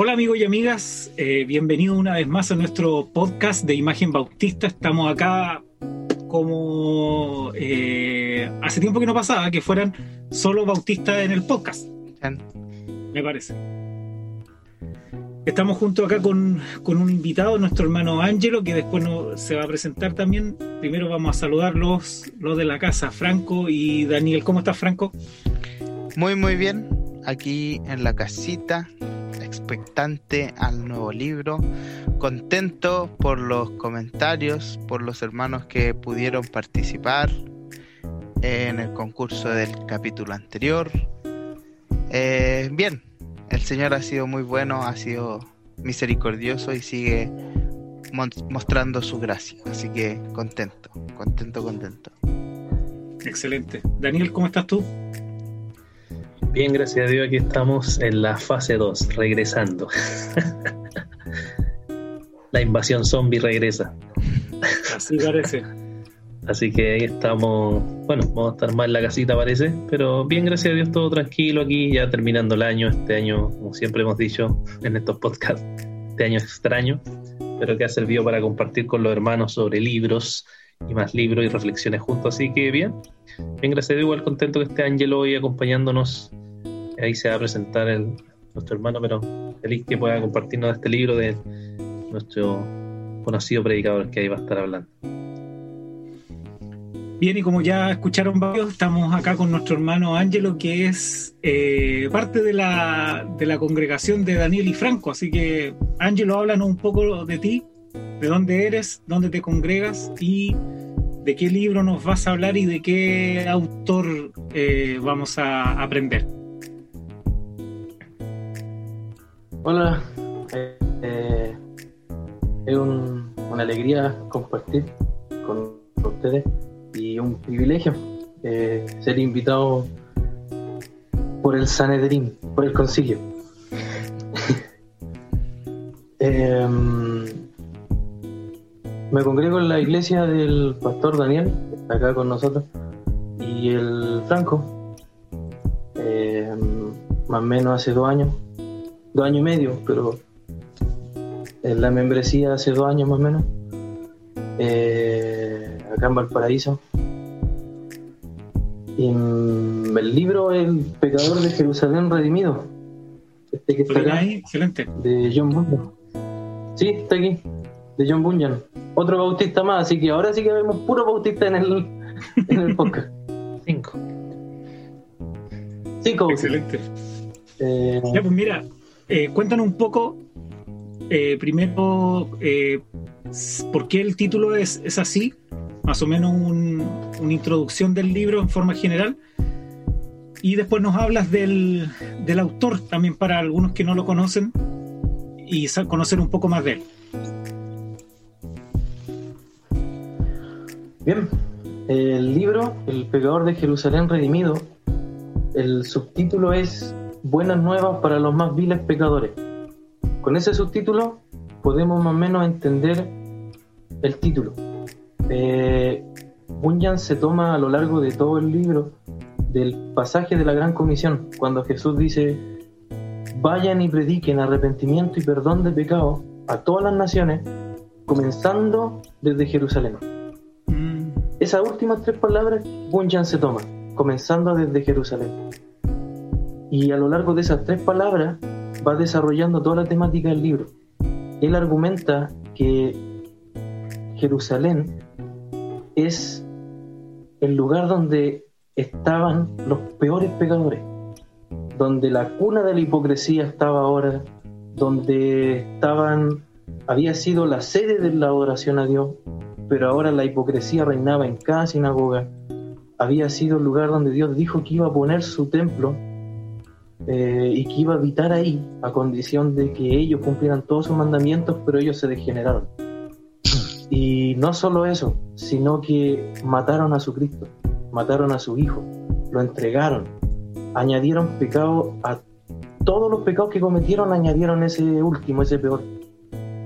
Hola amigos y amigas, eh, bienvenidos una vez más a nuestro podcast de Imagen Bautista. Estamos acá como eh, hace tiempo que no pasaba, que fueran solo bautistas en el podcast. Me parece. Estamos junto acá con, un invitado, nuestro hermano Ángelo, que después se va a presentar también. Primero vamos a saludar los, los de la casa, Franco y Daniel. ¿Cómo estás, Franco? Muy, muy bien. Aquí en la casita, expectante al nuevo libro, contento por los comentarios, por los hermanos que pudieron participar en el concurso del capítulo anterior. Eh, bien, el Señor ha sido muy bueno, ha sido misericordioso y sigue mostrando su gracia. Así que contento, contento, contento. Excelente. Daniel, ¿cómo estás tú? Bien, gracias a Dios, aquí estamos en la fase 2, regresando. la invasión zombie regresa. Así parece. Así que ahí estamos, bueno, vamos a estar más en la casita parece, pero bien, gracias a Dios, todo tranquilo aquí, ya terminando el año, este año, como siempre hemos dicho en estos podcasts, este año extraño, pero que ha servido para compartir con los hermanos sobre libros y más libros y reflexiones juntos, así que bien, bien, gracias a Dios, igual contento que esté Ángelo hoy acompañándonos, ahí se va a presentar el, nuestro hermano, pero feliz que pueda compartirnos este libro de nuestro conocido predicador que ahí va a estar hablando. Bien, y como ya escucharon varios, estamos acá con nuestro hermano Ángelo, que es eh, parte de la, de la congregación de Daniel y Franco. Así que, Ángelo, háblanos un poco de ti, de dónde eres, dónde te congregas y de qué libro nos vas a hablar y de qué autor eh, vamos a aprender. Hola, eh, es una alegría compartir con ustedes y un privilegio eh, ser invitado por el Sanedrín, por el concilio. Em, me congrego en la iglesia del pastor Daniel, que está acá con nosotros, y el Franco, em, más o menos hace dos años, dos años y medio, pero en la membresía hace dos años más o menos. Eh, acá en Valparaíso. Y el libro El pecador de Jerusalén redimido. Este que está acá, excelente. De John Bunyan. Sí, está aquí. De John Bunyan. Otro bautista más, así que ahora sí que vemos puro bautista en el, en el podcast. Cinco. Cinco. Excelente. Eh, ya, pues mira, eh, cuéntanos un poco, eh, primero, eh, por qué el título es, es así más o menos una introducción del libro en forma general. Y después nos hablas del, del autor también para algunos que no lo conocen y conocer un poco más de él. Bien, el libro El pecador de Jerusalén redimido, el subtítulo es Buenas nuevas para los más viles pecadores. Con ese subtítulo podemos más o menos entender el título eh, se toma a lo largo de todo el libro del pasaje de la Gran Comisión, cuando Jesús dice, vayan y prediquen arrepentimiento y perdón de pecado a todas las naciones, comenzando desde Jerusalén. Esas últimas tres palabras Bunyan se toma, comenzando desde Jerusalén. Y a lo largo de esas tres palabras va desarrollando toda la temática del libro. Él argumenta que Jerusalén es el lugar donde estaban los peores pecadores, donde la cuna de la hipocresía estaba ahora, donde estaban, había sido la sede de la adoración a Dios, pero ahora la hipocresía reinaba en cada sinagoga, había sido el lugar donde Dios dijo que iba a poner su templo eh, y que iba a habitar ahí a condición de que ellos cumplieran todos sus mandamientos, pero ellos se degeneraron. Y no solo eso, sino que mataron a su Cristo, mataron a su Hijo, lo entregaron, añadieron pecado a todos los pecados que cometieron, añadieron ese último, ese peor.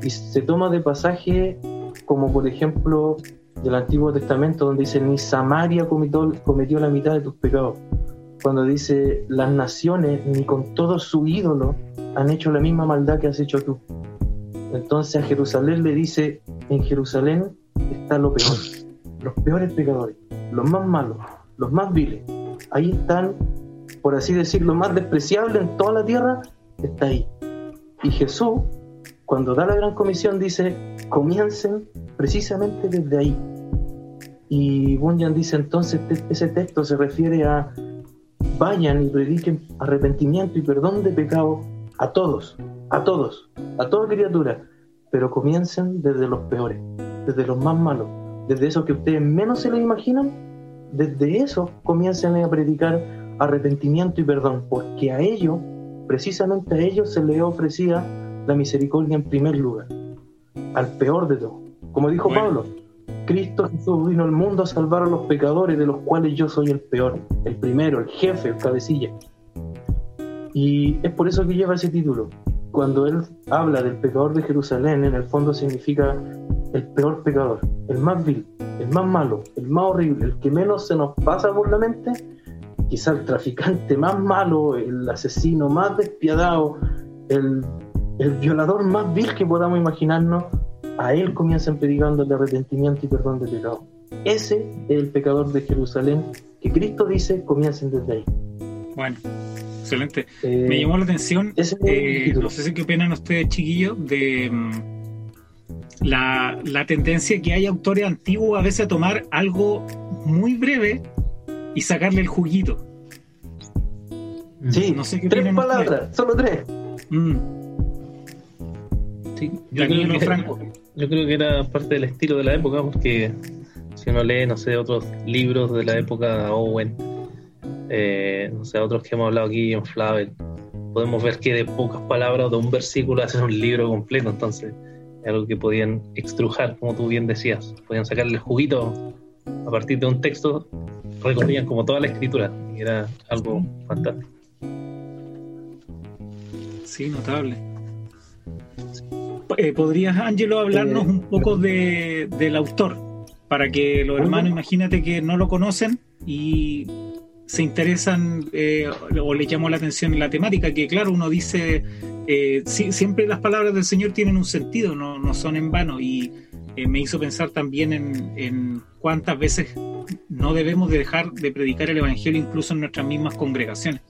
Y se toma de pasaje como por ejemplo del Antiguo Testamento donde dice, ni Samaria cometió, la mitad de tus pecados. cuando dice, las naciones ni con todo su ídolo han hecho la misma maldad que has hecho tú. Entonces a Jerusalén le dice, en Jerusalén está lo peor, los peores pecadores, los más malos, los más viles. Ahí están, por así decirlo, más despreciable en toda la tierra, está ahí. Y Jesús, cuando da la gran comisión, dice, comiencen precisamente desde ahí. Y Bunyan dice entonces, ese texto se refiere a vayan y prediquen arrepentimiento y perdón de pecado a todos, a todos, a toda criatura, pero comiencen desde los peores, desde los más malos, desde esos que ustedes menos se les imaginan, desde eso comiencen a predicar arrepentimiento y perdón, porque a ellos, precisamente a ellos se les ofrecía la misericordia en primer lugar, al peor de todos. Como dijo Pablo, Cristo Jesús vino al mundo a salvar a los pecadores, de los cuales yo soy el peor, el primero, el jefe, el cabecilla. Y es por eso que lleva ese título. Cuando él habla del pecador de Jerusalén, en el fondo significa el peor pecador, el más vil, el más malo, el más horrible, el que menos se nos pasa por la mente, quizá el traficante más malo, el asesino más despiadado, el, el violador más vil que podamos imaginarnos, a él comienzan predicando el arrepentimiento y perdón de pecado. Ese es el pecador de Jerusalén que Cristo dice comiencen desde ahí. Bueno, excelente. Eh, Me llamó la atención, eh, no sé si qué opinan ustedes, chiquillos, de mm, la, la, tendencia que hay autores antiguos a veces a tomar algo muy breve y sacarle el juguito. Sí, no sé qué tres palabras, solo tres. Mm. Sí, yo creo, que, yo creo que era parte del estilo de la época, porque si uno lee, no sé, otros libros de la época Owen, eh, no sé, otros que hemos hablado aquí en Flavel, podemos ver que de pocas palabras de un versículo hacen un libro completo, entonces es algo que podían extrujar, como tú bien decías, podían sacarle el juguito a partir de un texto, recorrían como toda la escritura, y era algo fantástico. Sí, notable. Eh, ¿Podrías, Ángelo, hablarnos un poco de, del autor? Para que los hermanos, imagínate que no lo conocen y se interesan eh, o les llamó la atención la temática, que claro, uno dice, eh, siempre las palabras del Señor tienen un sentido, no, no son en vano, y eh, me hizo pensar también en, cuántas veces no debemos de dejar de predicar el Evangelio incluso en nuestras mismas congregaciones.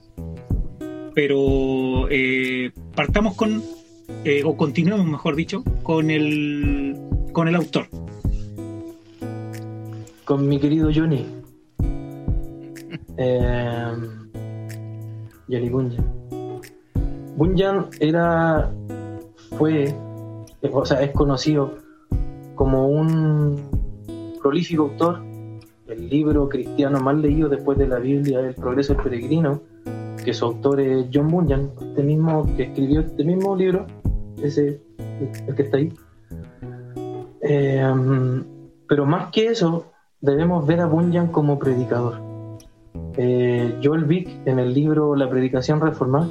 Pero partamos con, o continuemos, mejor dicho, con el, con el autor. Con mi querido Johnny. Eh, Johnny Bunyan. Bunyan era, fue, o sea, es conocido como un prolífico autor. El libro cristiano más leído después de la Biblia El Progreso del Peregrino, que su autor es John Bunyan, este mismo que escribió este mismo libro, ese el que está ahí. Eh, pero más que eso, debemos ver a Bunyan como predicador eh, Joel Vick, en el libro La predicación reformada,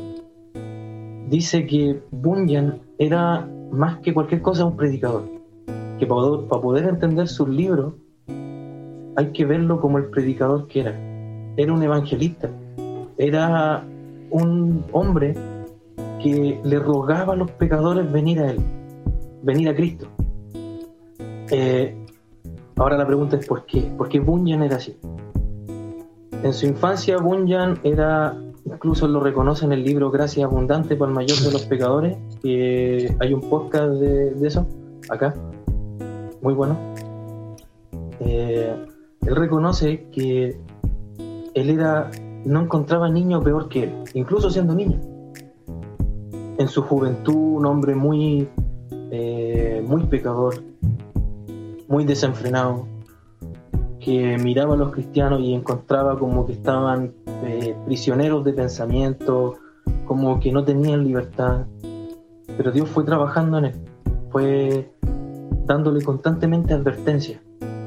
dice que Bunyan era más que cualquier cosa un predicador, que para, para poder entender sus libros hay que verlo como el predicador que era. Era un evangelista, era un hombre que le rogaba a los pecadores venir a él, venir a Cristo. Eh, ahora la pregunta es ¿por qué? ¿Por qué Bunyan era así? En su infancia, Bunyan era, incluso lo reconoce en el libro Gracia Abundante para el Mayor de los Pecadores, que hay un podcast de, eso, acá, muy bueno. Eh, él reconoce que él era, no encontraba niño peor que él, incluso siendo niño. En su juventud, un hombre muy, eh, muy pecador, muy desenfrenado, que miraba a los cristianos y encontraba como que estaban eh, prisioneros de pensamiento, como que no tenían libertad. Pero Dios fue trabajando en él, fue dándole constantemente advertencia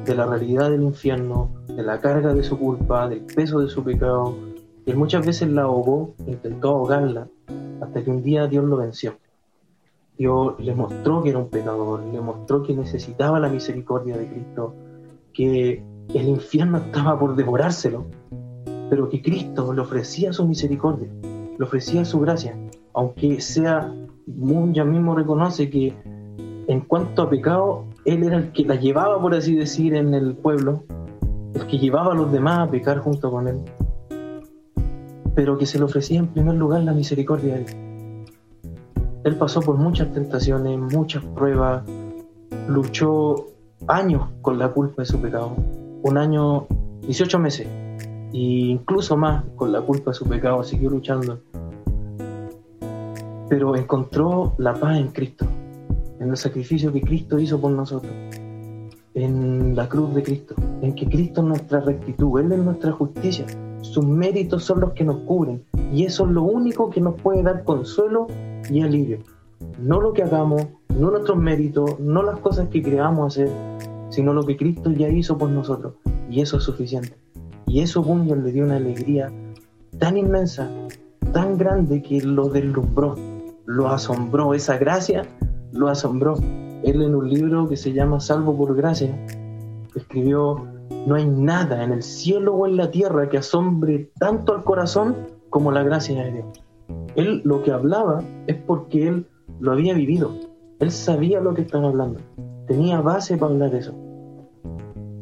de la realidad del infierno, de la carga de su culpa, del peso de su pecado. Y muchas veces la ahogó, intentó ahogarla, hasta que un día Dios lo venció. Dios le mostró que era un pecador, le mostró que necesitaba la misericordia de Cristo, que el infierno estaba por devorárselo pero que Cristo le ofrecía su misericordia, le ofrecía su gracia, aunque sea, ya mismo reconoce que en cuanto a pecado, él era el que la llevaba, por así decir, en el pueblo, el que llevaba a los demás a pecar junto con él, pero que se le ofrecía en primer lugar la misericordia de él. Él pasó por muchas tentaciones, muchas pruebas, luchó años con la culpa de su pecado, un año, 18 meses, e incluso más con la culpa de su pecado, siguió luchando. Pero encontró la paz en Cristo, en el sacrificio que Cristo hizo por nosotros, en la cruz de Cristo, en que Cristo es nuestra rectitud, Él es nuestra justicia, sus méritos son los que nos cubren y eso es lo único que nos puede dar consuelo y alivio. No lo que hagamos, no nuestros méritos, no las cosas que creamos hacer, sino lo que Cristo ya hizo por nosotros y eso es suficiente. Y eso Bunyan le dio una alegría tan inmensa, tan grande que lo deslumbró, lo asombró, esa gracia lo asombró. Él en un libro que se llama Salvo por Gracia, escribió, no hay nada en el cielo o en la tierra que asombre tanto al corazón como la gracia de Dios. Él lo que hablaba es porque él lo había vivido. Él sabía lo que estaba hablando. Tenía base para hablar eso.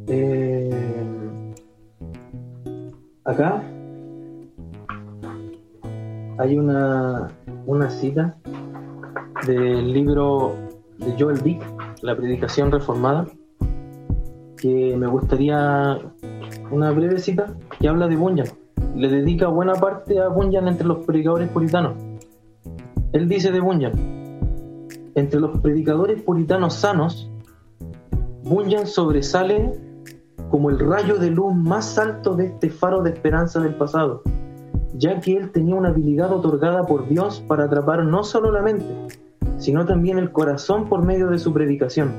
Eh, acá hay una, una cita del libro de Joel Dick, La Predicación Reformada, que me gustaría una breve cita que habla de Bunyan. Le dedica buena parte a Bunyan entre los predicadores puritanos. Él dice de Bunyan, entre los predicadores puritanos sanos, Bunyan sobresale como el rayo de luz más alto de este faro de esperanza del pasado, ya que él tenía una habilidad otorgada por Dios para atrapar no solo la mente, sino también el corazón por medio de su predicación.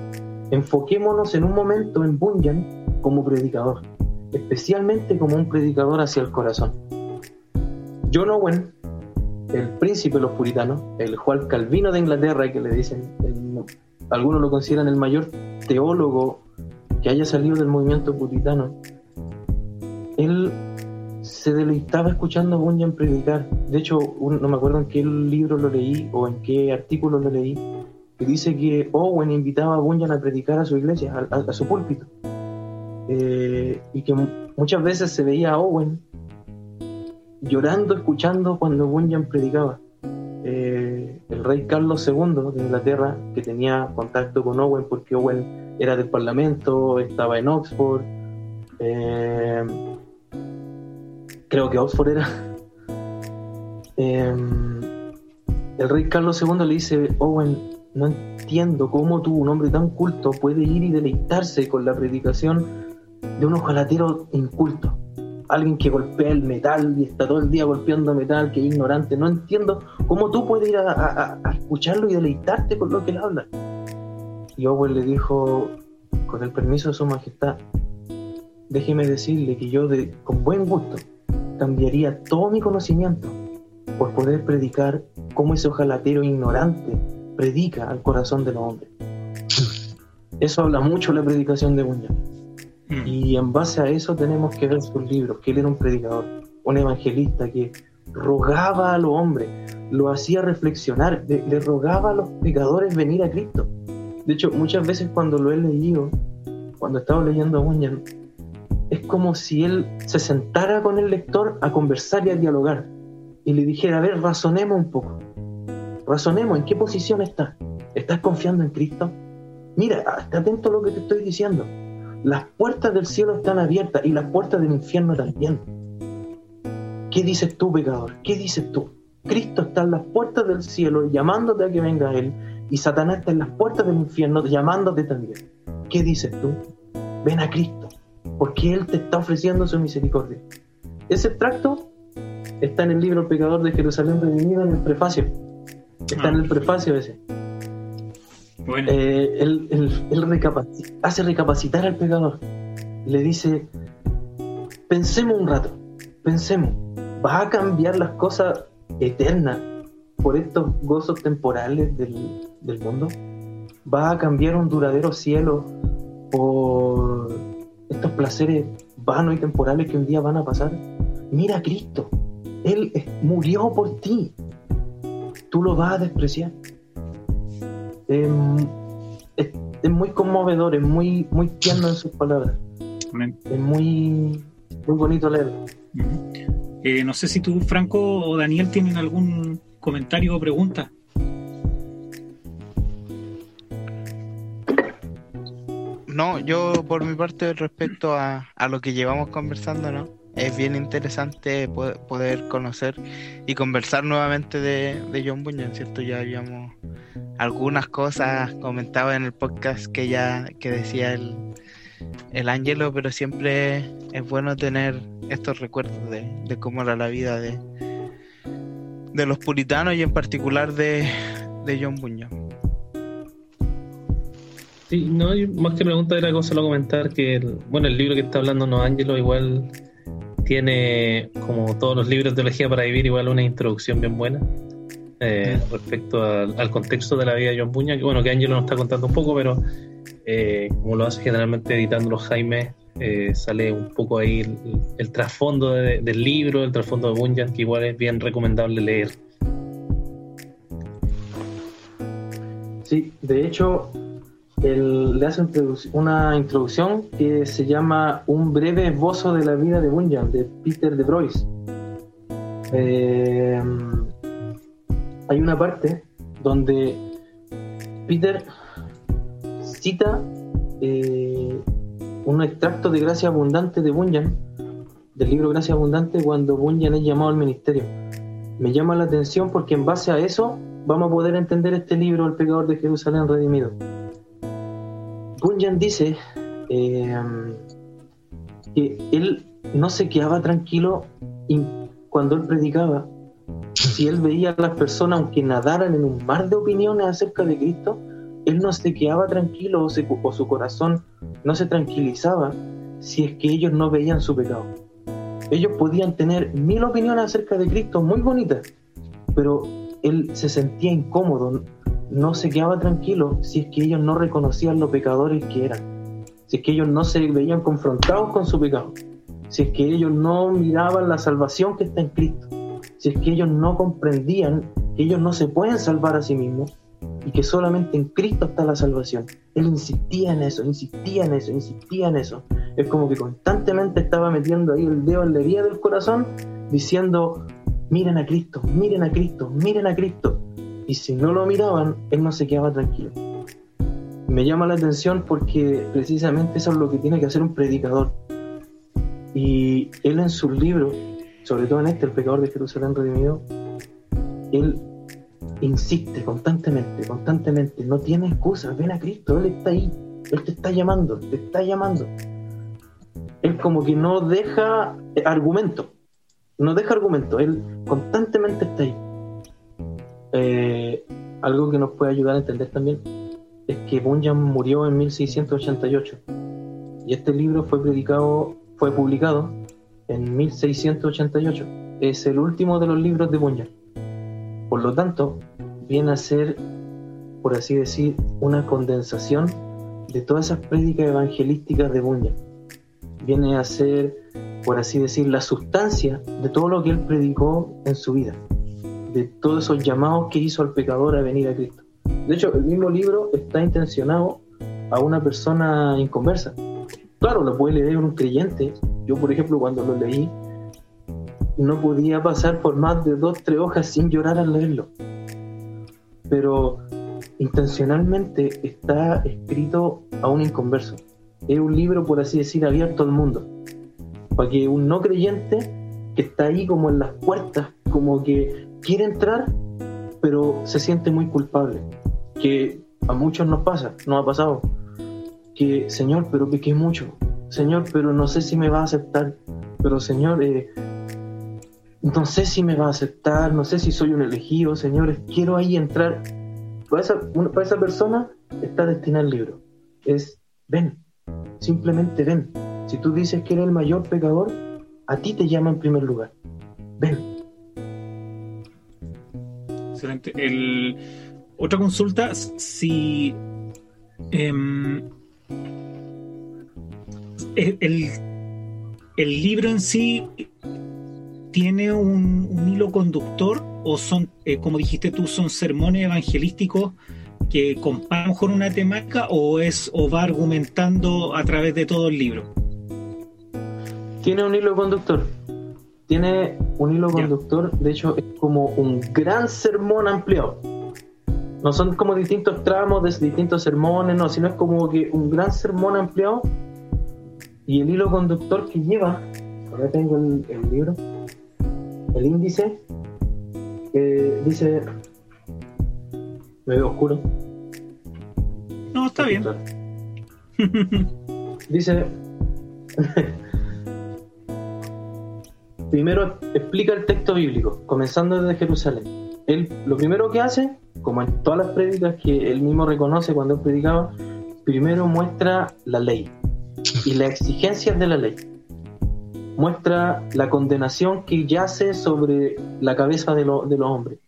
Enfoquémonos en un momento en Bunyan como predicador, especialmente como un predicador hacia el corazón. John Owen, el príncipe de los puritanos, el Juan Calvino de Inglaterra, que le dicen, algunos lo consideran el mayor teólogo que haya salido del movimiento puritano, él se deleitaba escuchando a Bunyan predicar. De hecho, no me acuerdo en qué libro lo leí o en qué artículo lo leí, que dice que Owen invitaba a Bunyan a predicar a su iglesia, a, su púlpito. Eh, y que muchas veces se veía a Owen llorando, escuchando cuando Bunyan predicaba. Eh, el rey Carlos II de Inglaterra, que tenía contacto con Owen porque Owen era del Parlamento, estaba en Oxford. Eh, creo que Oxford era. Em, el rey Carlos II le dice, Owen, no entiendo cómo tú, un hombre tan culto, puede ir y deleitarse con la predicación de un ojalatero inculto. Alguien que golpea el metal y está todo el día golpeando metal, que es ignorante. No entiendo cómo tú puedes ir a, escucharlo y deleitarte con lo que él habla. Y Owen le dijo, con el permiso de su majestad, déjeme decirle que yo con buen gusto cambiaría todo mi conocimiento por poder predicar como ese ojalatero ignorante predica al corazón de los hombres. Eso habla mucho la predicación de Bunyan. Mm. Y en base a eso tenemos que ver sus libros, que él era un predicador, un evangelista que rogaba a los hombres, lo hacía reflexionar, le rogaba a los pecadores venir a Cristo. De hecho, muchas veces cuando lo he leído, cuando estaba leyendo a Bunyan, es como si él se sentara con el lector a conversar y a dialogar y le dijera, a ver, razonemos un poco, razonemos, ¿en qué posición estás? ¿Estás confiando en Cristo? Mira, está atento a lo que te estoy diciendo. Las puertas del cielo están abiertas y las puertas del infierno también. ¿Qué dices tú, pecador? ¿Qué dices tú? Cristo está en las puertas del cielo llamándote a que venga a Él y Satanás está en las puertas del infierno llamándote también. ¿Qué dices tú? Ven a Cristo porque Él te está ofreciendo su misericordia. Ese tracto está en el libro El Pecador de Jerusalén Redimido, en el prefacio. Está en el prefacio ese. Bueno. Eh, él, hace recapacitar al pecador. Le dice, pensemos un rato, pensemos, ¿va a cambiar las cosas eternas por estos gozos temporales del, del mundo? ¿Va a cambiar un duradero cielo por estos placeres vanos y temporales que un día van a pasar? mira a Cristo, Él murió por ti, tú lo vas a despreciar. Em, es, muy conmovedor, es muy, muy tierno en sus palabras. Es muy, muy bonito leerlo. Eh, no sé si tú, Franco o Daniel, tienen algún comentario o pregunta. No, yo por mi parte respecto a, a lo que llevamos conversando, ¿no? Es bien interesante poder, conocer y conversar nuevamente de, de John Bunyan, ¿cierto? Ya habíamos algunas cosas comentado en el podcast que ya que decía el, el Ángelo, pero siempre es bueno tener estos recuerdos de, de cómo era la vida de, de los puritanos y en particular de, de John Bunyan. Sí, no, más que pregunta era cosa solo comentar que, el, bueno, el libro que está hablando No Ángelo igual tiene, como todos los libros de teología para vivir, igual una introducción bien buena eh, mm. respecto al, contexto de la vida de John Buña, que bueno, que Ángelo nos está contando un poco, pero eh, como lo hace generalmente editando los Jaime, eh, sale un poco ahí el, trasfondo del libro, el trasfondo de Bunyan, que igual es bien recomendable leer. Sí, de hecho, él le hace una introducción que se llama Un breve esbozo de la vida de Bunyan, de Peter de Brois. Eh, hay una parte donde Peter cita eh, un extracto de Gracia Abundante de Bunyan, del libro Gracia Abundante, cuando Bunyan es llamado al ministerio. Me llama la atención porque en base a eso vamos a poder entender este libro, El pecador de Jerusalén redimido. Bunyan dice eh, que él no se quedaba tranquilo cuando él predicaba. Si él veía a las personas, aunque nadaran en un mar de opiniones acerca de Cristo, él no se quedaba tranquilo o, o su corazón no se tranquilizaba si es que ellos no veían su pecado. Ellos podían tener mil opiniones acerca de Cristo muy bonitas, pero él se sentía incómodo, no se quedaba tranquilo si es que ellos no reconocían los pecadores que eran, si es que ellos no se veían confrontados con su pecado, si es que ellos no miraban la salvación que está en Cristo, si es que ellos no comprendían que ellos no se pueden salvar a sí mismos y que solamente en Cristo está la salvación. Él insistía en eso, insistía en eso, insistía en eso. Es como que constantemente estaba metiendo ahí el dedo en la herida del corazón diciendo, miren a Cristo, miren a Cristo, miren a Cristo. Y si no lo miraban, él no se quedaba tranquilo. Me llama la atención porque precisamente eso es lo que tiene que hacer un predicador. Y él en sus libros, sobre todo en este, El pecador de Jerusalén redimido, él insiste constantemente, constantemente, no tiene excusas, ven a Cristo, Él está ahí, Él te está llamando, te está llamando. Él como que no deja argumento, no deja argumento, Él constantemente está ahí. Eh, algo que nos puede ayudar a entender también es que Bunyan murió en 1688 y este libro fue predicado, fue publicado en 1688. Es el último de los libros de Bunyan. Por lo tanto, viene a ser, por así decir, una condensación de todas esas prédicas evangelísticas de Bunyan. Viene a ser, por así decir, la sustancia de todo lo que él predicó en su vida de todos esos llamados que hizo al pecador a venir a Cristo. De hecho, el mismo libro está intencionado a una persona inconversa. Claro, lo puede leer un creyente. Yo, por ejemplo, cuando lo leí, no podía pasar por más de dos, tres hojas sin llorar al leerlo. Pero intencionalmente está escrito a un inconverso. Es un libro, por así decir, abierto al mundo. Para que un no creyente que está ahí como en las puertas, como que quiere entrar, pero se siente muy culpable. Que a muchos nos pasa, nos ha pasado. Que, Señor, pero pequé mucho. Señor, pero no sé si me va a aceptar. Pero, Señor, eh, no sé si me va a aceptar, no sé si soy un elegido, Señor, quiero ahí entrar. Para esa, para esa persona está destinado el libro. Es, ven, simplemente ven. Si tú dices que eres el mayor pecador, a ti te llama en primer lugar. Ven, El, otra consulta, si em, el, el, libro en sí tiene un, hilo conductor o son, eh, como dijiste tú, son sermones evangelísticos que comparan con una temática o es o va argumentando a través de todo el libro? Tiene un hilo conductor. Tiene un hilo conductor, de hecho es como un gran sermón ampliado. No son como distintos tramos de distintos sermones, no, sino es como que un gran sermón ampliado y el hilo conductor que lleva, ahora tengo el, libro, el índice, dice, me veo oscuro. No, está bien. dice, primero explica el texto bíblico, comenzando desde Jerusalén. Él lo primero que hace, como en todas las prédicas que él mismo reconoce cuando él predicaba, primero muestra la ley, y las exigencias de la ley. Muestra la condenación que yace sobre la cabeza de, los hombres,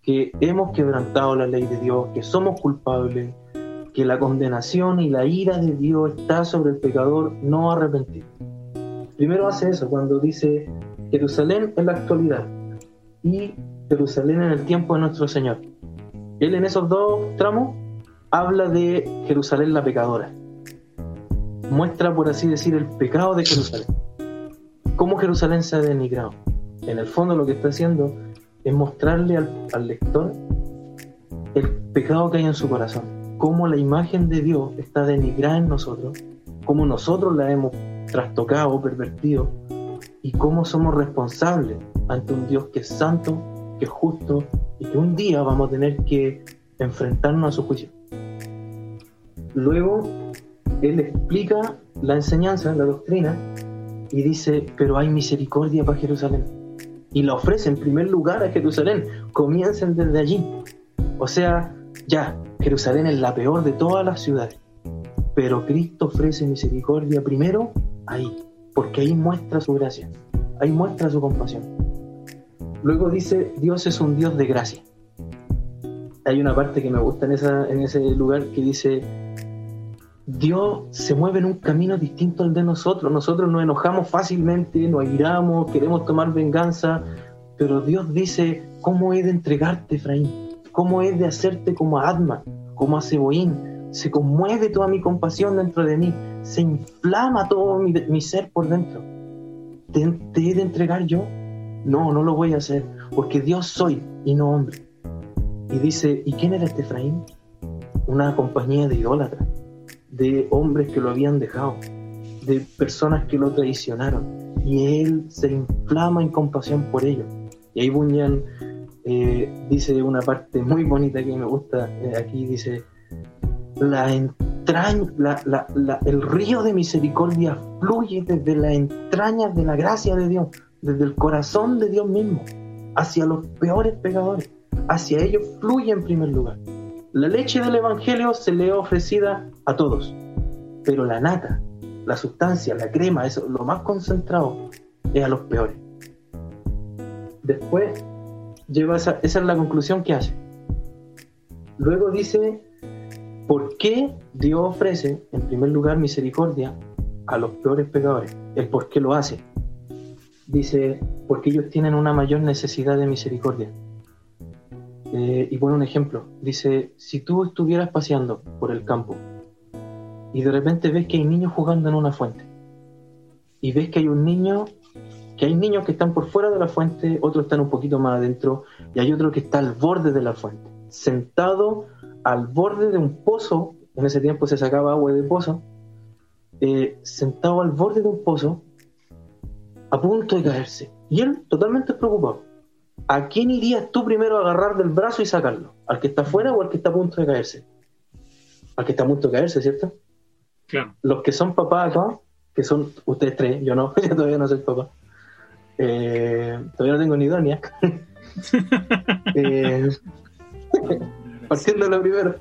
que hemos quebrantado la ley de Dios, que somos culpables, que la condenación y la ira de Dios está sobre el pecador no arrepentido. Primero hace eso cuando dice Jerusalén en la actualidad y Jerusalén en el tiempo de nuestro Señor. Él en esos dos tramos habla de Jerusalén la pecadora muestra, por así decir, el pecado de Jerusalén. Cómo Jerusalén se ha denigrado. En el fondo lo que está haciendo es mostrarle al, lector el pecado que hay en su corazón. Cómo la imagen de Dios está denigrada en nosotros, cómo nosotros la hemos trastocado, pervertido, y cómo somos responsables ante un Dios que es santo, que es justo, y que un día vamos a tener que enfrentarnos a su juicio. Luego él explica la enseñanza, la doctrina, y dice, pero hay misericordia para Jerusalén. Y la ofrece en primer lugar a Jerusalén. Comiencen desde allí. O sea, ya, Jerusalén es la peor de todas las ciudades. Pero Cristo ofrece misericordia primero ahí, porque ahí muestra su gracia, ahí muestra su compasión. Luego dice, Dios es un Dios de gracia. Hay una parte que me gusta en, esa, en ese lugar que dice, Dios se mueve en un camino distinto al de nosotros. Nosotros nos enojamos fácilmente, nos airamos, queremos tomar venganza, pero Dios dice, ¿cómo he de entregarte, Efraín? ¿Cómo he de hacerte como a Adma, como a? Se conmueve toda mi compasión dentro de mí, se inflama todo mi, ser por dentro. ¿Te, ¿Te he de entregar yo? No, no lo voy a hacer, porque Dios soy y no hombre. Y dice, ¿y quién era este Efraín? Una compañía de idólatras de hombres que lo habían dejado, de personas que lo traicionaron. Y él se inflama en compasión por ellos. Y ahí Bunyan eh, dice una parte muy bonita que me gusta, eh, aquí dice, la entraña, el río de misericordia fluye desde las entrañas de la gracia de Dios, desde el corazón de Dios mismo, hacia los peores pecadores. Hacia ellos fluye en primer lugar. La leche del Evangelio se le ha ofrecida a todos, pero la nata, la sustancia, la crema, eso, lo más concentrado, es a los peores. Después, lleva esa, esa es la conclusión que hace. Luego dice, ¿por qué Dios ofrece, en primer lugar, misericordia a los peores pecadores? El por qué lo hace. Dice, porque ellos tienen una mayor necesidad de misericordia. Eh, y pone un ejemplo. Dice, si tú estuvieras paseando por el campo y de repente ves que hay niños jugando en una fuente y ves que hay un niño, que hay niños que están por fuera de la fuente, otros están un poquito más adentro y hay otro que está al borde de la fuente, sentado al borde de un pozo, en ese tiempo se sacaba agua de pozo, eh, sentado al borde de un pozo, a punto de caerse. Y él totalmente preocupado. ¿a quién irías tú primero a agarrar del brazo y sacarlo? ¿Al que está afuera o al que está a punto de caerse? Al que está a punto de caerse, ¿cierto? Claro. Los que son papás acá, que son ustedes tres, yo no, yo todavía no soy papá. Eh, todavía no tengo ni idónea. eh, partiendo lo primero.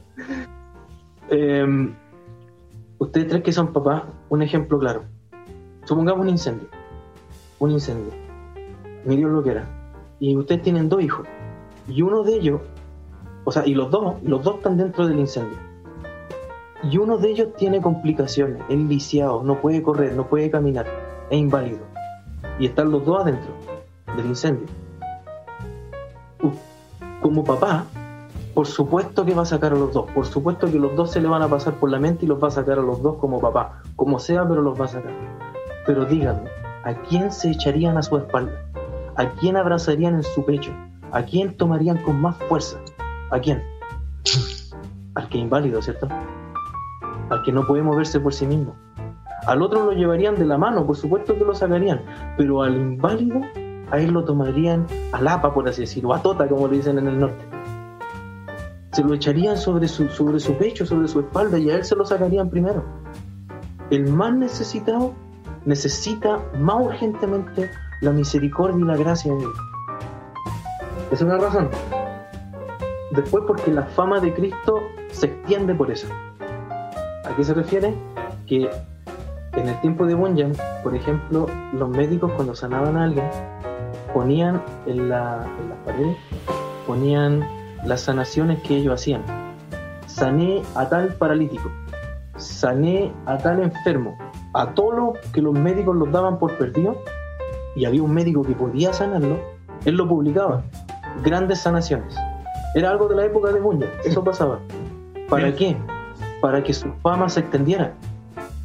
Eh, ustedes tres que son papás, un ejemplo claro. Supongamos un incendio. Un incendio. Mi Dios lo que era y ustedes tienen dos hijos. Y uno de ellos, o sea, y los dos, los dos están dentro del incendio. Y uno de ellos tiene complicaciones, es lisiado, no puede correr, no puede caminar, es inválido. Y están los dos adentro. del incendio. Como papá, por supuesto que va a sacar a los dos, por supuesto que los dos se le van a pasar por la mente y los va a sacar a los dos como papá, como sea, pero los va a sacar. Pero díganme, ¿a quién se echarían a su espalda? ¿A quién abrazarían en su pecho? ¿A quién tomarían con más fuerza? ¿A quién? Al que inválido, ¿cierto? Al que no puede moverse por sí mismo. Al otro lo llevarían de la mano, por supuesto que lo sacarían, pero al inválido, a él lo tomarían a lapa, por así decirlo, a tota, como le dicen en el norte se lo echarían sobre su, sobre su pecho, sobre su espalda y a él se lo sacarían primero. El más necesitado necesita más urgentemente la misericordia y la gracia de Dios. Es una razón. Después porque la fama de Cristo se extiende por eso. ¿A qué se refiere? Que en el tiempo de Bunyan, por ejemplo, los médicos cuando sanaban a alguien ponían en, la, en las paredes, ponían las sanaciones que ellos hacían. Sané a tal paralítico, sané a tal enfermo, a todos los que los médicos los daban por perdido, y había un médico que podía sanarlo, él lo publicaba. Grandes sanaciones. Era algo de la época de Bunyan, eso pasaba. ¿Para qué? Para que su fama se extendiera.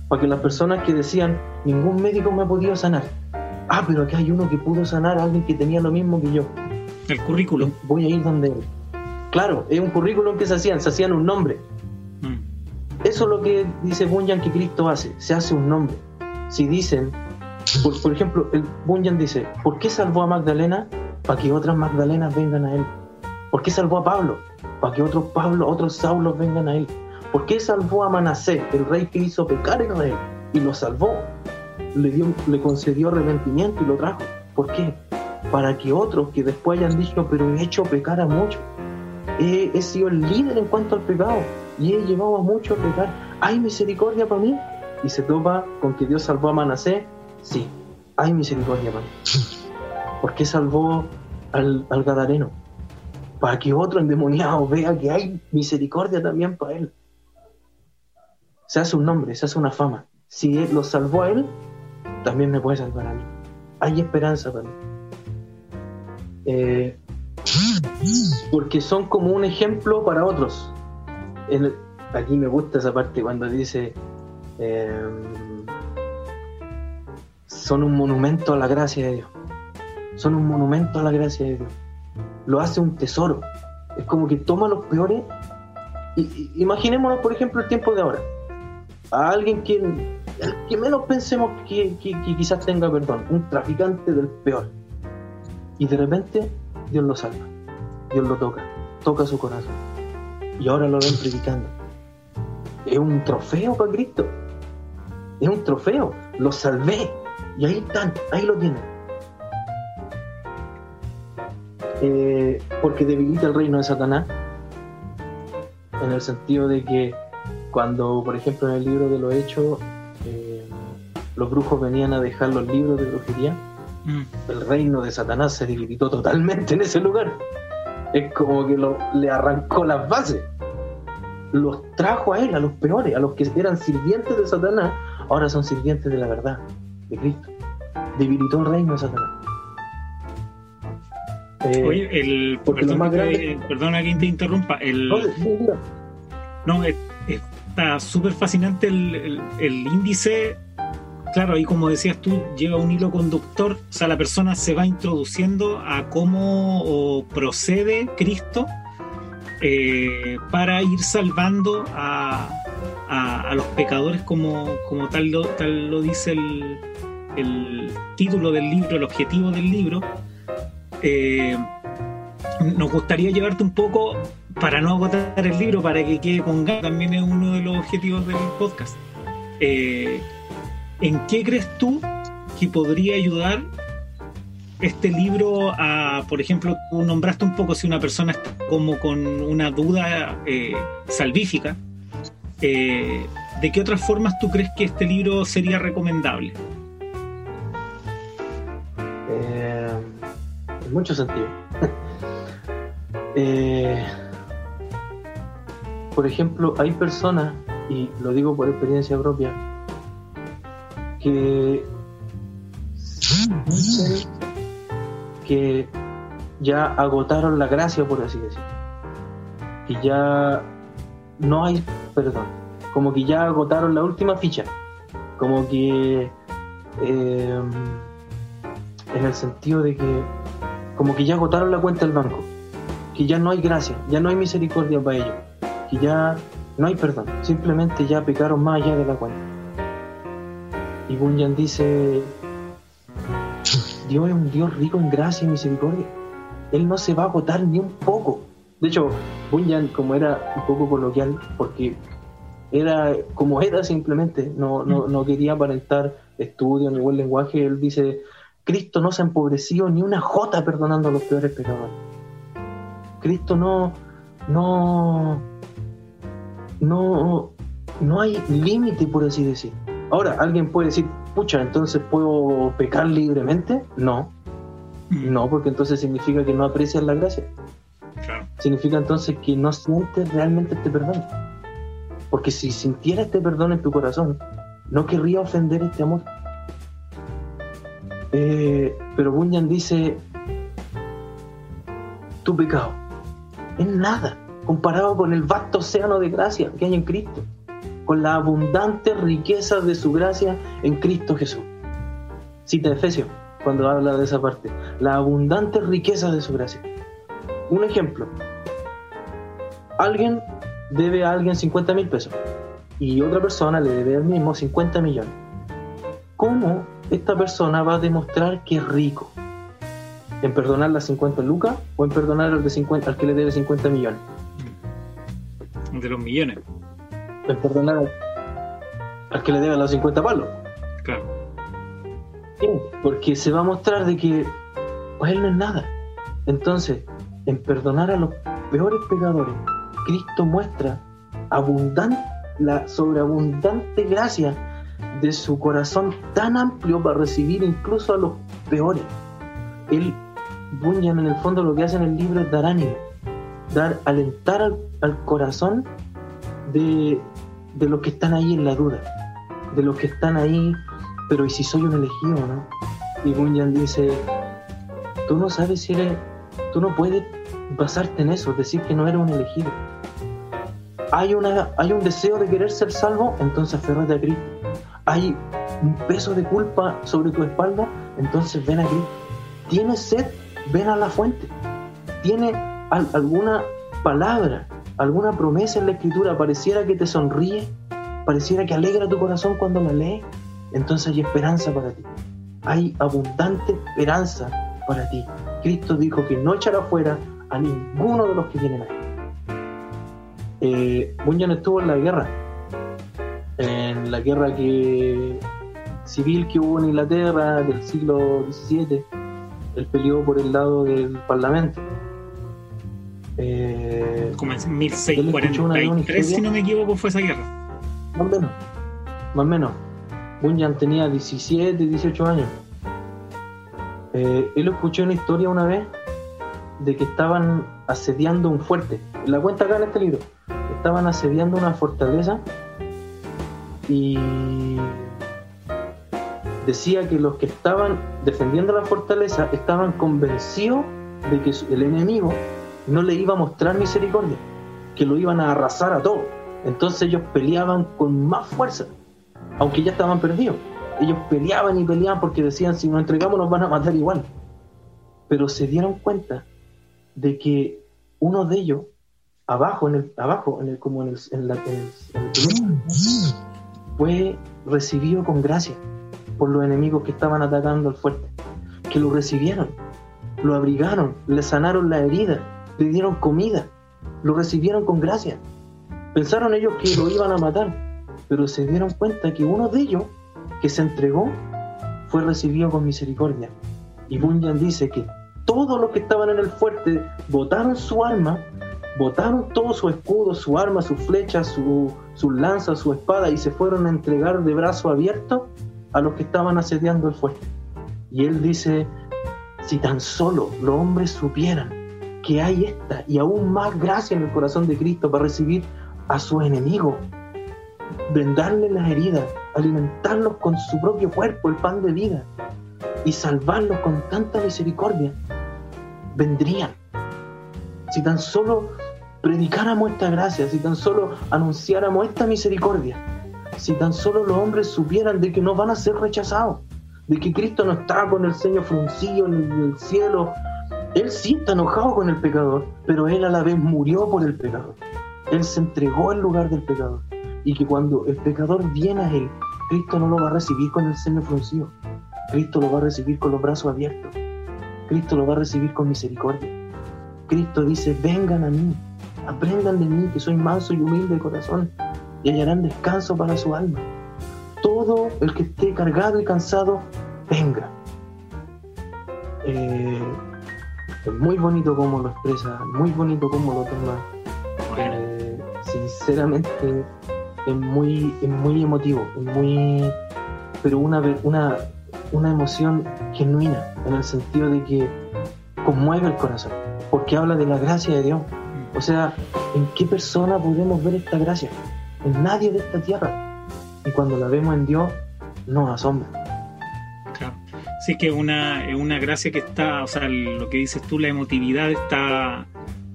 Para que las personas que decían, ningún médico me ha podido sanar. Ah, pero aquí hay uno que pudo sanar a alguien que tenía lo mismo que yo. El currículum. Voy a ir donde él. Claro, es un currículum que se hacían, se hacían un nombre. Mm. Eso es lo que dice Bunyan que Cristo hace, se hace un nombre. Si dicen, por, ejemplo, el Bunyan dice, ¿por qué salvó a Magdalena? Para que otras Magdalenas vengan a él. ¿Por qué salvó a Pablo? Para que otros Pablo, otros Saulos vengan a él. ¿Por qué salvó a Manasé, el rey que hizo pecar en Israel? Y lo salvó. Le, dio, le concedió arrepentimiento y lo trajo. ¿Por qué? Para que otros que después hayan dicho, pero he hecho pecar a muchos he, sido el líder en cuanto al pecado y he llevado a muchos a pecar. ¿Hay misericordia para mí? Y se topa con que Dios salvó a Manasé. Sí, hay misericordia para mí. ¿Por qué salvó al, al Gadareno? Para que otro endemoniado vea que hay misericordia también para él. Se hace un nombre, se hace una fama. Si él lo salvó a él, también me puede salvar a mí. Hay esperanza para mí. Eh, porque son como un ejemplo para otros. aquí me gusta esa parte cuando dice, em, son un monumento a la gracia de Dios. Son un monumento a la gracia de Dios. Lo hace un tesoro. Es como que toma los peores. Y, imaginémonos, por ejemplo, el tiempo de ahora. A alguien que menos pensemos que quizás tenga perdón. Un traficante del peor. Y de repente Dios lo salva. Dios lo toca, toca su corazón. Y ahora lo ven predicando. Es un trofeo para Cristo. Es un trofeo. Lo salvé. Y ahí están, ahí lo tienen. Eh, porque debilita el reino de Satanás. En el sentido de que cuando, por ejemplo, en el libro de los Hechos, eh, los brujos venían a dejar los libros de brujería, mm. el reino de Satanás se debilitó totalmente en ese lugar es como que lo, le arrancó las bases. Los trajo a él, a los peores, a los que eran sirvientes de Satanás, ahora son sirvientes de la verdad, de Cristo. Debilitó el reino de Satanás. Eh, Oye, el, perdona, que, perdona que te interrumpa. El, no, está súper fascinante el, el índice Claro, ahí como decías tú, lleva un hilo conductor, o sea, la persona se va introduciendo a cómo procede Cristo eh, para ir salvando a, los pecadores como, como tal, lo, tal lo dice el, título del libro, el objetivo del libro. Eh, nos gustaría llevarte un poco, para no agotar el libro, para que quede con ganas, también es uno de los objetivos del podcast. Eh, ¿En qué crees tú que podría ayudar este libro a, por ejemplo, tú nombraste un poco si una persona está como con una duda eh, salvífica, eh, ¿de qué otras formas tú crees que este libro sería recomendable? Eh, en mucho sentido. por ejemplo, hay personas, y lo digo por experiencia propia, que que ya agotaron la gracia, por así decirlo. Y ya no hay perdón. Como que ya agotaron la última ficha. Como que... Eh, en el sentido de que como que ya agotaron la cuenta del banco, que ya no hay gracia, ya no hay misericordia para ellos, que ya no hay perdón, simplemente ya pecaron más allá de la cuenta. Y Bunyan dice, Dios es un Dios rico en gracia y misericordia. Él no se va a agotar ni un poco. De hecho, Bunyan, como era un poco coloquial, porque era como era simplemente, no, no, no quería aparentar estudio ni buen lenguaje, él dice, Cristo no se ha empobrecido ni una jota perdonando a los peores pecadores. Cristo no, no, no, no hay límite, por así decir. Ahora, alguien puede decir, pucha, entonces puedo pecar libremente. No, mm. no, porque entonces significa que no aprecias la gracia. Significa entonces que no sientes realmente este perdón. Porque si sintiera este perdón en tu corazón, no querría ofender este amor. Eh, pero Bunyan dice, tu pecado es nada comparado con el vasto océano de gracia que hay en Cristo, con la abundante riqueza de su gracia en Cristo Jesús. Cita Efesios cuando habla de esa parte, la abundante riqueza de su gracia. Un ejemplo, alguien debe a alguien 50 mil pesos y otra persona le debe al mismo 50 millones. ¿Cómo esta persona va a demostrar que es rico. En perdonar las 50 lucas o en perdonar al, de 50, al que le debe 50 millones. De los millones. En perdonar al, que le debe los 50 palos. Claro. porque se va a mostrar de que pues él no es nada. Entonces, en perdonar a los peores pecadores, Cristo muestra abundante, la sobreabundante gracia de su corazón tan amplio para recibir incluso a los peores. Él, Bunyan, en el fondo lo que hace en el libro es dar ánimo, dar, alentar al, corazón de, de, los que están ahí en la duda, de los que están ahí, pero ¿y si soy un elegido no? Y Bunyan dice, tú no sabes si eres, tú no puedes basarte en eso, decir que no eres un elegido. Hay, una, hay un deseo de querer ser salvo, entonces aferrate a Cristo hay un peso de culpa sobre tu espalda, entonces ven aquí. ¿Tienes sed? Ven a la fuente. ¿Tiene alguna palabra, alguna promesa en la escritura? Pareciera que te sonríe, pareciera que alegra tu corazón cuando la lees. Entonces hay esperanza para ti. Hay abundante esperanza para ti. Cristo dijo que no echará fuera a ninguno de los que vienen ahí. Eh, Bunyan estuvo en la guerra en la guerra que civil que hubo en Inglaterra del siglo XVII, él peleó por el lado del Parlamento. Eh, Como en 1643, si no me equivoco, fue esa guerra. Más o menos. Más o menos. Bunyan tenía 17, 18 años. Eh, él escuchó una historia una vez de que estaban asediando un fuerte. La cuenta acá en este libro. Estaban asediando una fortaleza y decía que los que estaban defendiendo la fortaleza estaban convencidos de que el enemigo no le iba a mostrar misericordia, que lo iban a arrasar a todos. Entonces ellos peleaban con más fuerza, aunque ya estaban perdidos. Ellos peleaban y peleaban porque decían, si nos entregamos nos van a matar igual. Pero se dieron cuenta de que uno de ellos, abajo, en el, abajo, el, como en el, fue recibido con gracia por los enemigos que estaban atacando al fuerte, que lo recibieron, lo abrigaron, le sanaron la herida, le dieron comida, lo recibieron con gracia. Pensaron ellos que lo iban a matar, pero se dieron cuenta que uno de ellos que se entregó fue recibido con misericordia. Y Bunyan dice que todos los que estaban en el fuerte botaron su arma botaron todo su escudo, su arma, sus flechas, su, sus lanzas, su espada y se fueron a entregar de brazo abierto a los que estaban asediando el fuerte. Y él dice, si tan solo los hombres supieran que hay esta y aún más gracia en el corazón de Cristo para recibir a su enemigo, vendarle las heridas, alimentarlos con su propio cuerpo, el pan de vida, y salvarlos con tanta misericordia, vendrían. Si tan solo predicáramos esta gracia, si tan solo anunciáramos esta misericordia, si tan solo los hombres supieran de que no van a ser rechazados, de que Cristo no está con el ceño fruncido en el cielo. Él sí está enojado con el pecador, pero Él a la vez murió por el pecador. Él se entregó en lugar del pecador. Y que cuando el pecador viene a Él, Cristo no lo va a recibir con el ceño fruncido. Cristo lo va a recibir con los brazos abiertos. Cristo lo va a recibir con misericordia. Cristo dice, vengan a mí, aprendan de mí, que soy manso y humilde de corazón, y hallarán descanso para su alma. Todo el que esté cargado y cansado, venga. Eh, es muy bonito como lo expresa, muy bonito como lo toma. Eh, sinceramente, es muy, es muy emotivo, es muy, pero una, una, una emoción genuina, en el sentido de que conmueve el corazón, porque habla de la gracia de Dios. O sea, ¿en qué persona podemos ver esta gracia? En nadie de esta tierra. Y cuando la vemos en Dios, nos asombra. Claro. Sí, que es una, una gracia que está, o sea, lo que dices tú, la emotividad está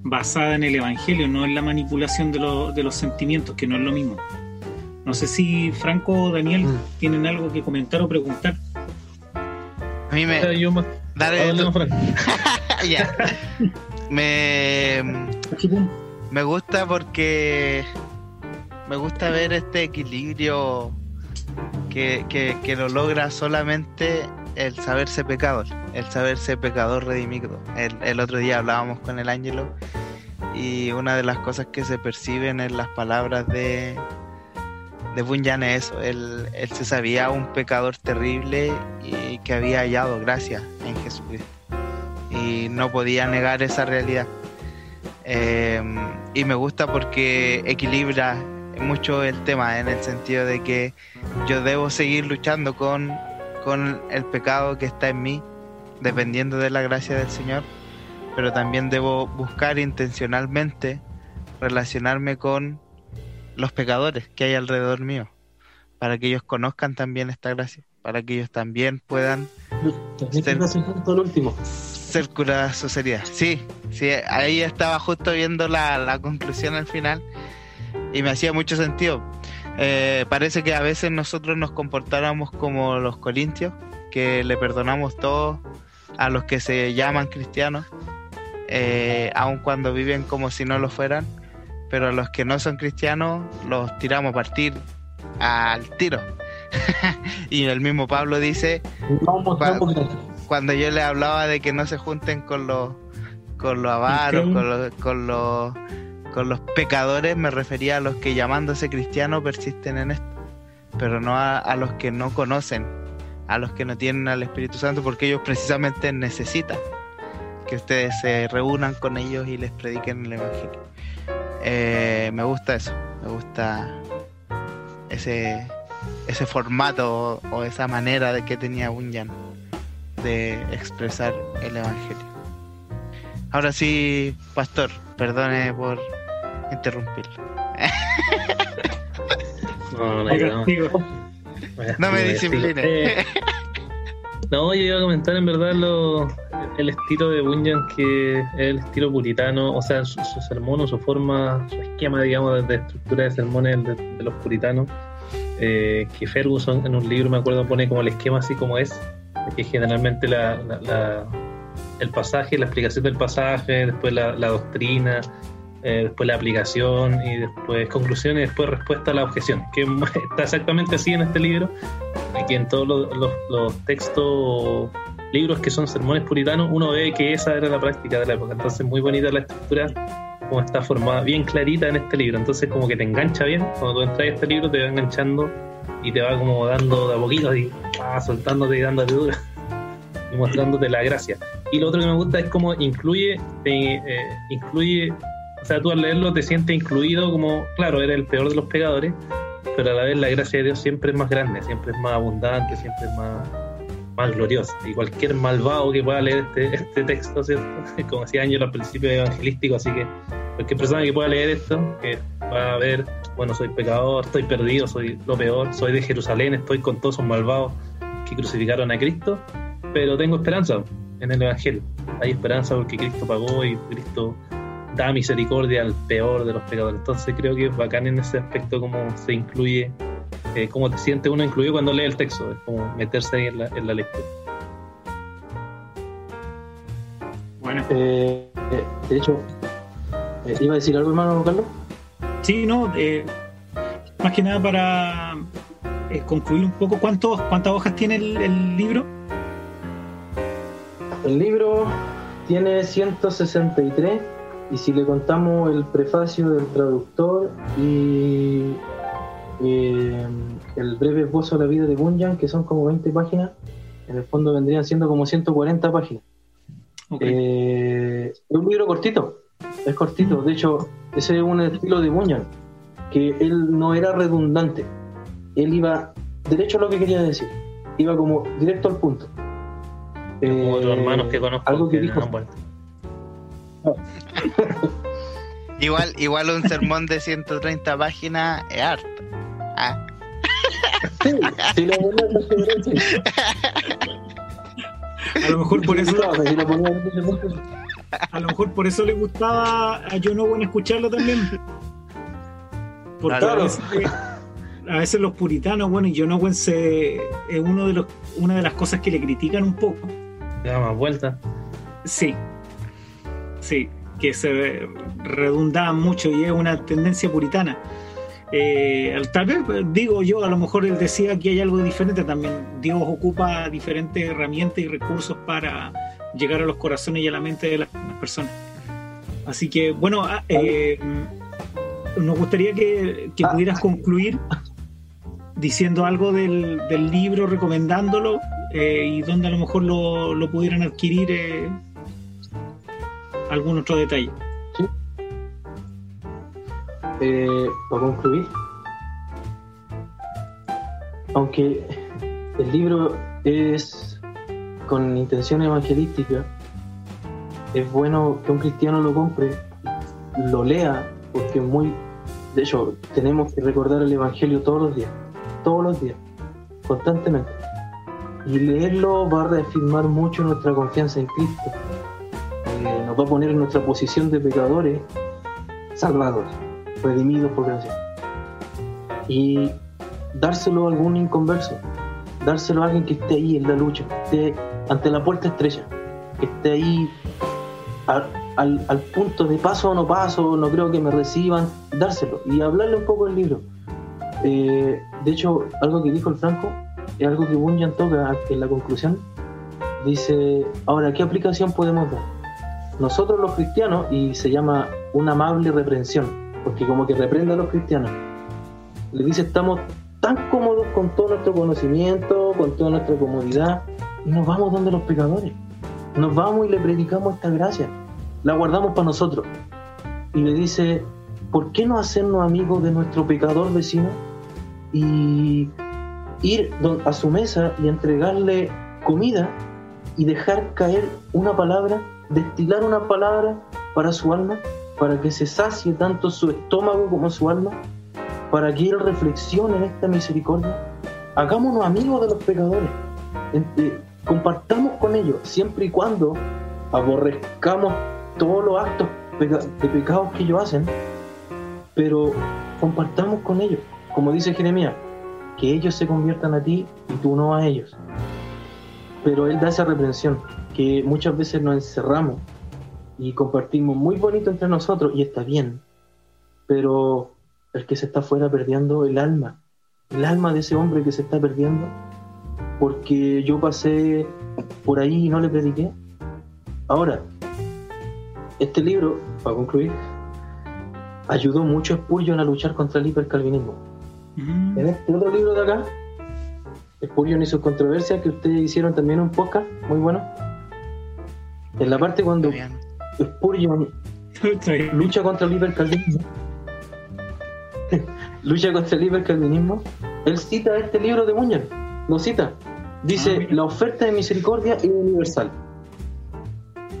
basada en el Evangelio, no en la manipulación de, de los sentimientos, que no es lo mismo. No sé si Franco o Daniel mm. tienen algo que comentar o preguntar. A mí me. Dale, me. Me gusta porque. Me gusta ver este equilibrio que, que, lo logra solamente el saberse pecador, el saberse pecador redimido. El, el otro día hablábamos con el ángelo y una de las cosas que se perciben en las palabras de, de Bunyan es eso, él, se sabía un pecador terrible y que había hallado gracia en Jesucristo y no podía negar esa realidad. Em, y me gusta porque equilibra mucho el tema en el sentido de que yo debo seguir luchando con, con el pecado que está en mí, dependiendo de la gracia del Señor, pero también debo buscar intencionalmente relacionarme con los pecadores que hay alrededor mío, para que ellos conozcan también esta gracia, para que ellos también puedan ser, último. ser curadas sus heridas. Sí, sí, ahí estaba justo viendo la, conclusión al final y me hacía mucho sentido. Eh, parece que a veces nosotros nos comportáramos como los corintios, que le perdonamos todo a los que se llaman cristianos, eh, aun cuando viven como si no lo fueran pero los que no son cristianos los tiramos a partir al tiro. y el mismo Pablo dice, cuando, yo le hablaba de que no se junten con los con los avaros, con los, con los con los pecadores, me refería a los que llamándose cristianos persisten en esto, pero no a, los que no conocen, a los que no tienen al Espíritu Santo, porque ellos precisamente necesitan que ustedes se reúnan con ellos y les prediquen el Evangelio. Eh, me gusta eso, me gusta ese, ese formato o, esa manera de que tenía Bunyan de expresar el Evangelio. Ahora sí, pastor, perdone por interrumpir. No, no, no me discipline. No, yo iba a comentar en verdad lo, el estilo de Bunyan, que es el estilo puritano, o sea, su, sermón o su forma, su esquema, digamos, de, estructura de sermones de, los puritanos, eh, que Ferguson en un libro, me acuerdo, pone como el esquema así como es, que generalmente la, el pasaje, la explicación del pasaje, después la, doctrina, eh, después la aplicación y después conclusión y después respuesta a la objeción, que está exactamente así en este libro, y que en todos los, los textos libros que son sermones puritanos, uno ve que esa era la práctica de la época. Entonces, muy bonita la estructura, como está formada, bien clarita en este libro. Entonces, como que te engancha bien. Cuando tú entras a este libro, te va enganchando y te va como dando de a poquito, y va soltándote y dándote dura y mostrándote la gracia. Y lo otro que me gusta es cómo incluye, eh, incluye, o sea, tú al leerlo te sientes incluido como, claro, eres el peor de los pecadores, pero a la vez la gracia de Dios siempre es más grande, siempre es más abundante, siempre es más más gloriosa. Y cualquier malvado que pueda leer este, este texto, ¿cierto? Como decía Ángel al principio evangelístico, así que cualquier persona que pueda leer esto, que va a ver, bueno, soy pecador, estoy perdido, soy lo peor, soy de Jerusalén, estoy con todos esos malvados que crucificaron a Cristo, pero tengo esperanza. en el Evangelio. Hay esperanza porque Cristo pagó y Cristo da misericordia al peor de los pecadores. Entonces creo que es bacán en ese aspecto cómo se incluye, eh, cómo te siente uno incluido cuando lee el texto, es como meterse ahí en la, en la lectura. Bueno. Eh, eh, de hecho, ¿iba a decir algo, hermano Carlos? Sí, no, más que nada para concluir un poco, ¿cuántos, ¿cuántas hojas tiene el libro? El libro tiene 163 y si le contamos el prefacio del traductor y eh, el breve esbozo de la vida de Bunyan, que son como 20 páginas, en el fondo vendrían siendo como 140 páginas. Eh, es un libro cortito, es cortito. De hecho, ese es un estilo de Bunyan, que él no era redundante. Él iba derecho a lo que quería decir, iba como directo al punto. Como otros hermanos que conozco algo que, dijo. Igual, igual un sermón de 130 páginas es harto. Ah. Sí, si lo A lo mejor por eso. A lo mejor por eso le gustaba a John Owen escucharlo también. Porque a, veces, los puritanos, bueno, y John Owen se, es uno de los, una de las cosas que le critican un poco da más vuelta. Sí, sí, que se redunda mucho y es una tendencia puritana. Eh, tal vez, digo yo, a lo mejor él decía que hay algo diferente también. Dios ocupa diferentes herramientas y recursos para llegar a los corazones y a la mente de las personas. Así que, bueno, ah, eh, nos gustaría que, que, pudieras concluir diciendo algo del, del libro, recomendándolo eh, y donde a lo mejor lo, lo pudieran adquirir algún otro detalle. Sí. Eh, para concluir, aunque el libro es con intención evangelística, es bueno que un cristiano lo compre, lo lea, porque muy, de hecho, tenemos que recordar el Evangelio todos los días, todos los días, constantemente. Y leerlo va a reafirmar mucho nuestra confianza en Cristo. Va a poner en nuestra posición de pecadores salvados, redimidos por gracia. Y dárselo a algún inconverso, dárselo a alguien que esté ahí en la lucha, que esté ante la puerta estrecha, que esté ahí al, punto de paso o no paso, no creo que me reciban, dárselo y hablarle un poco del libro. Eh, de hecho, algo que dijo el Franco, es algo que Bunyan toca en la conclusión. Dice, ahora, ¿qué aplicación podemos dar? Nosotros los cristianos, y se llama una amable reprensión, porque como que reprende a los cristianos, le dice, estamos tan cómodos con todo nuestro conocimiento, con toda nuestra comodidad, y nos vamos donde los pecadores. Nos vamos y le predicamos esta gracia, la guardamos para nosotros. Y le dice, ¿por qué no hacernos amigos de nuestro pecador vecino? Y ir a su mesa y entregarle comida y dejar caer una palabra, destilar una palabra para su alma, para que se sacie tanto su estómago como su alma, para que él reflexione en esta misericordia. Hagámonos amigos de los pecadores, compartamos con ellos, siempre y cuando aborrezcamos todos los actos de pecados que ellos hacen, pero compartamos con ellos, como dice Jeremías, que ellos se conviertan a ti y tú no a ellos. Pero Él da esa reprensión, que muchas veces nos encerramos y compartimos muy bonito entre nosotros y está bien, pero el que se está fuera perdiendo el alma, el alma de ese hombre que se está perdiendo, porque yo pasé por ahí y no le prediqué. Ahora, este libro, para concluir, ayudó mucho a Spurgeon a luchar contra el hipercalvinismo en este otro libro de acá, Spurgeon y sus controversias, que ustedes hicieron también un podcast muy bueno. En la parte cuando Spurgeon lucha contra el hipercalvinismo, lucha contra el hipercalvinismo, él cita este libro de Bunyan, lo cita. Dice, ah, la oferta de misericordia es universal.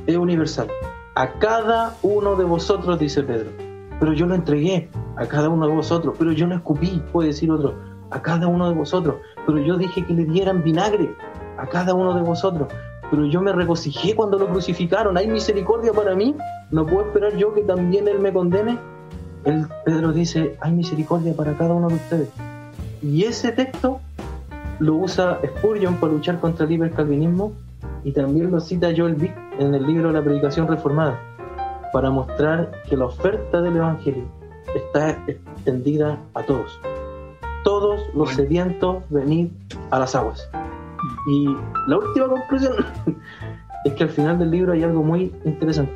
Es universal. A cada uno de vosotros, dice Pedro pero yo lo entregué a cada uno de vosotros, pero yo no escupí, puede decir otro, a cada uno de vosotros, pero yo dije que le dieran vinagre a cada uno de vosotros, pero yo me regocijé cuando lo crucificaron. ¿Hay misericordia para mí? ¿No puedo esperar yo que también Él me condene? El Pedro dice, hay misericordia para cada uno de ustedes. Y ese texto lo usa Spurgeon para luchar contra el hipercalvinismo y también lo cita Joel Vick en el libro La Predicación Reformada para mostrar que la oferta del Evangelio está extendida a todos. Todos los sedientos venid a las aguas. Y la última conclusión es que al final del libro hay algo muy interesante.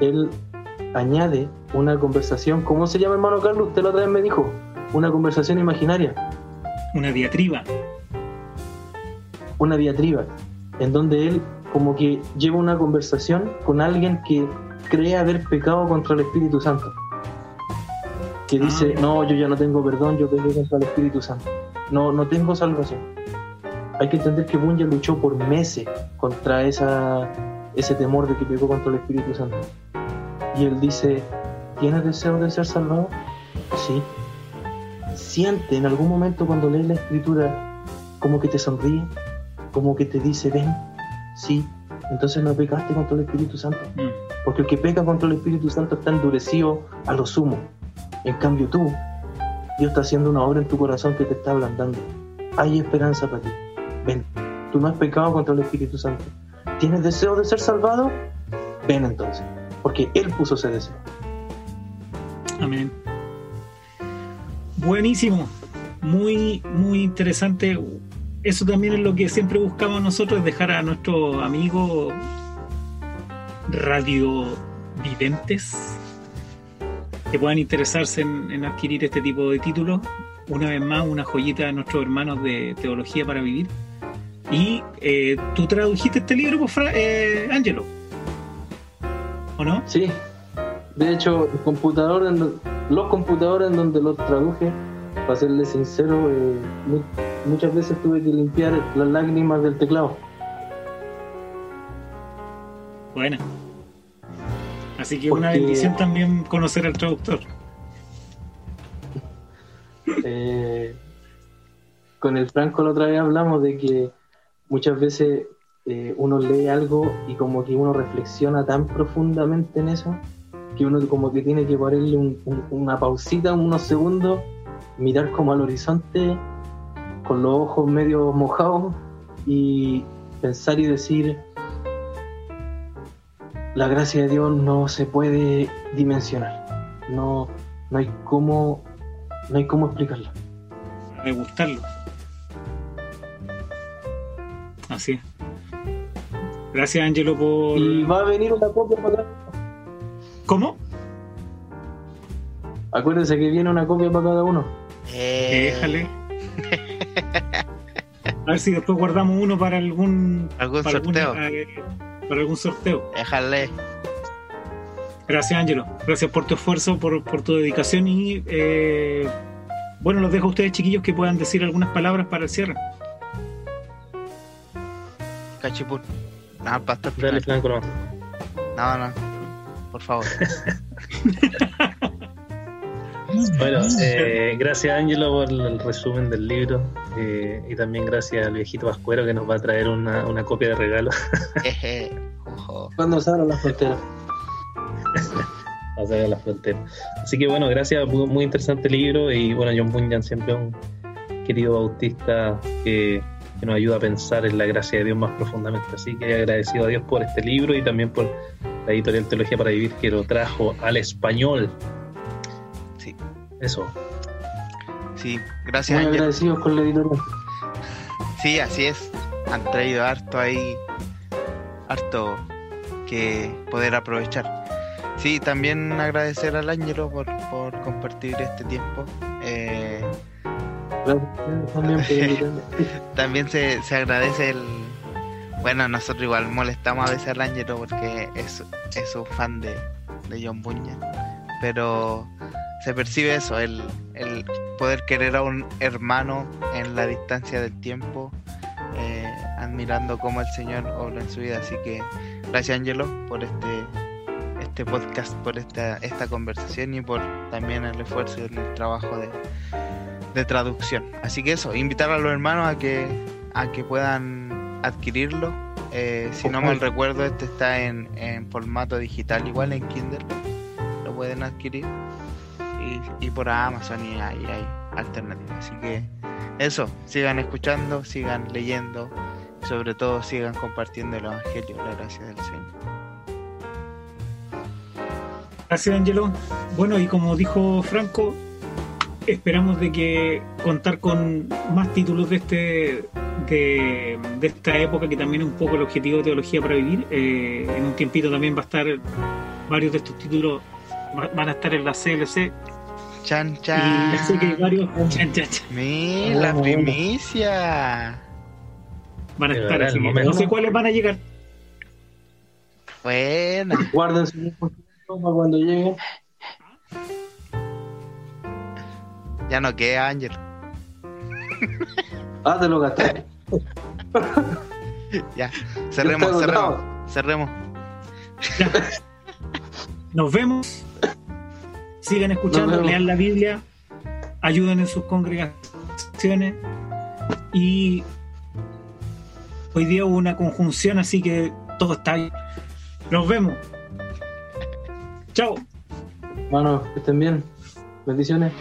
Él añade una conversación, ¿cómo se llama hermano Carlos? Usted la otra vez me dijo, una conversación imaginaria. Una diatriba. Una diatriba, en donde él como que lleva una conversación con alguien que cree haber pecado contra el Espíritu Santo. Que dice, ah. no, yo ya no tengo perdón, yo pequé contra el Espíritu Santo. No, no tengo salvación. Hay que entender que Bunyan luchó por meses contra esa, ese temor de que pecó contra el Espíritu Santo. Y él dice, ¿tienes deseo de ser salvado? Sí. Siente en algún momento cuando lees la escritura como que te sonríe, como que te dice, ven, sí, entonces no pecaste contra el Espíritu Santo. Mm. Porque el que peca contra el Espíritu Santo está endurecido a lo sumo. En cambio tú, Dios está haciendo una obra en tu corazón que te está ablandando. Hay esperanza para ti. Ven, tú no has pecado contra el Espíritu Santo. ¿Tienes deseo de ser salvado? Ven entonces, porque Él puso ese deseo. Amén. Buenísimo, muy, muy interesante. Eso también es lo que siempre buscamos nosotros, dejar a nuestros amigos radiovidentes que puedan interesarse en, adquirir este tipo de títulos. Una vez más, una joyita de nuestros hermanos de Teología para Vivir. Y eh, tú tradujiste este libro, pues, eh, Angelo. ¿O no? Sí, de hecho, el computador los computadores en donde los traduje, para serles sincero, eh, muchas veces tuve que limpiar las lágrimas del teclado. Bueno. Así que una bendición también conocer al traductor. Eh, con el Franco la otra vez hablamos de que muchas veces eh, uno lee algo y como que uno reflexiona tan profundamente en eso que uno como que tiene que ponerle una pausita, unos segundos, mirar como al horizonte con los ojos medio mojados y pensar y decir, la gracia de Dios no se puede dimensionar, no, no hay cómo, no hay cómo explicarla. De gustarlo. Así Gracias, Angelo, por. Y va a venir una copia para ¿Cómo? Acuérdense que viene una copia para cada uno. Eh... Déjale. A ver si después guardamos uno para algún, ¿Algún sorteo. Eh, para algún sorteo. Déjale. Gracias, Ángelo. Gracias por tu esfuerzo, por, por tu dedicación y eh, bueno, los dejo a ustedes, chiquillos, que puedan decir algunas palabras para el cierre. Cachipur. No, pastor. Dale, Franco, no. No, no. Por favor. bueno, eh, gracias Ángelo por el resumen del libro eh, y también gracias al viejito Vascuero que nos va a traer una, una copia de regalo. Cuando salga la frontera. Cuando salga la frontera. Así que bueno, gracias, muy interesante libro y bueno, John Bunyan siempre un querido bautista que, que nos ayuda a pensar en la gracia de Dios más profundamente. Así que agradecido a Dios por este libro y también por la editorial Teología para Vivir que lo trajo al español. Sí. Eso. Sí, gracias. Muy agradecidos con la editorial. Sí, así es. Han traído harto ahí, harto que poder aprovechar. Sí, también agradecer al Ángelo por, por compartir este tiempo. Eh, también se, se agradece el, bueno, nosotros igual molestamos a veces al Ángelo porque es, es un fan de, John Buña. Pero se percibe eso, el, el, poder querer a un hermano en la distancia del tiempo, eh, admirando cómo el Señor obra en su vida. Así que gracias Ángelo por este este podcast, por esta, esta conversación y por también el esfuerzo y el trabajo de, de traducción. Así que eso, invitar a los hermanos a que, a que puedan adquirirlo Eh, si no mal recuerdo, este está en, en, formato digital, igual en Kindle. Lo pueden adquirir. Y, por Amazon y hay alternativas. Así que eso, sigan escuchando, sigan leyendo. Sobre todo sigan compartiendo el Evangelio, la gracia del Señor. Gracias, Angelo. Bueno, y como dijo Franco, esperamos de que contar con más títulos de este de, esta época que también es un poco el objetivo de teología para vivir eh, en un tiempito también va a estar varios de estos títulos van a estar en la CLC chan chan y que hay varios chan chan, chan. la primicia van a estar así no sé cuáles van a llegar bueno guarden su cuando lleguen Ya no queda, Ángel. Ah, te lo gasté. ya, cerremos, cerremos, cerremos. Nos vemos. Sigan escuchando, lean la Biblia, ayuden en sus congregaciones y hoy día hubo una conjunción, así que todo está bien. Nos vemos. Chao. Bueno, que estén bien. Bendiciones.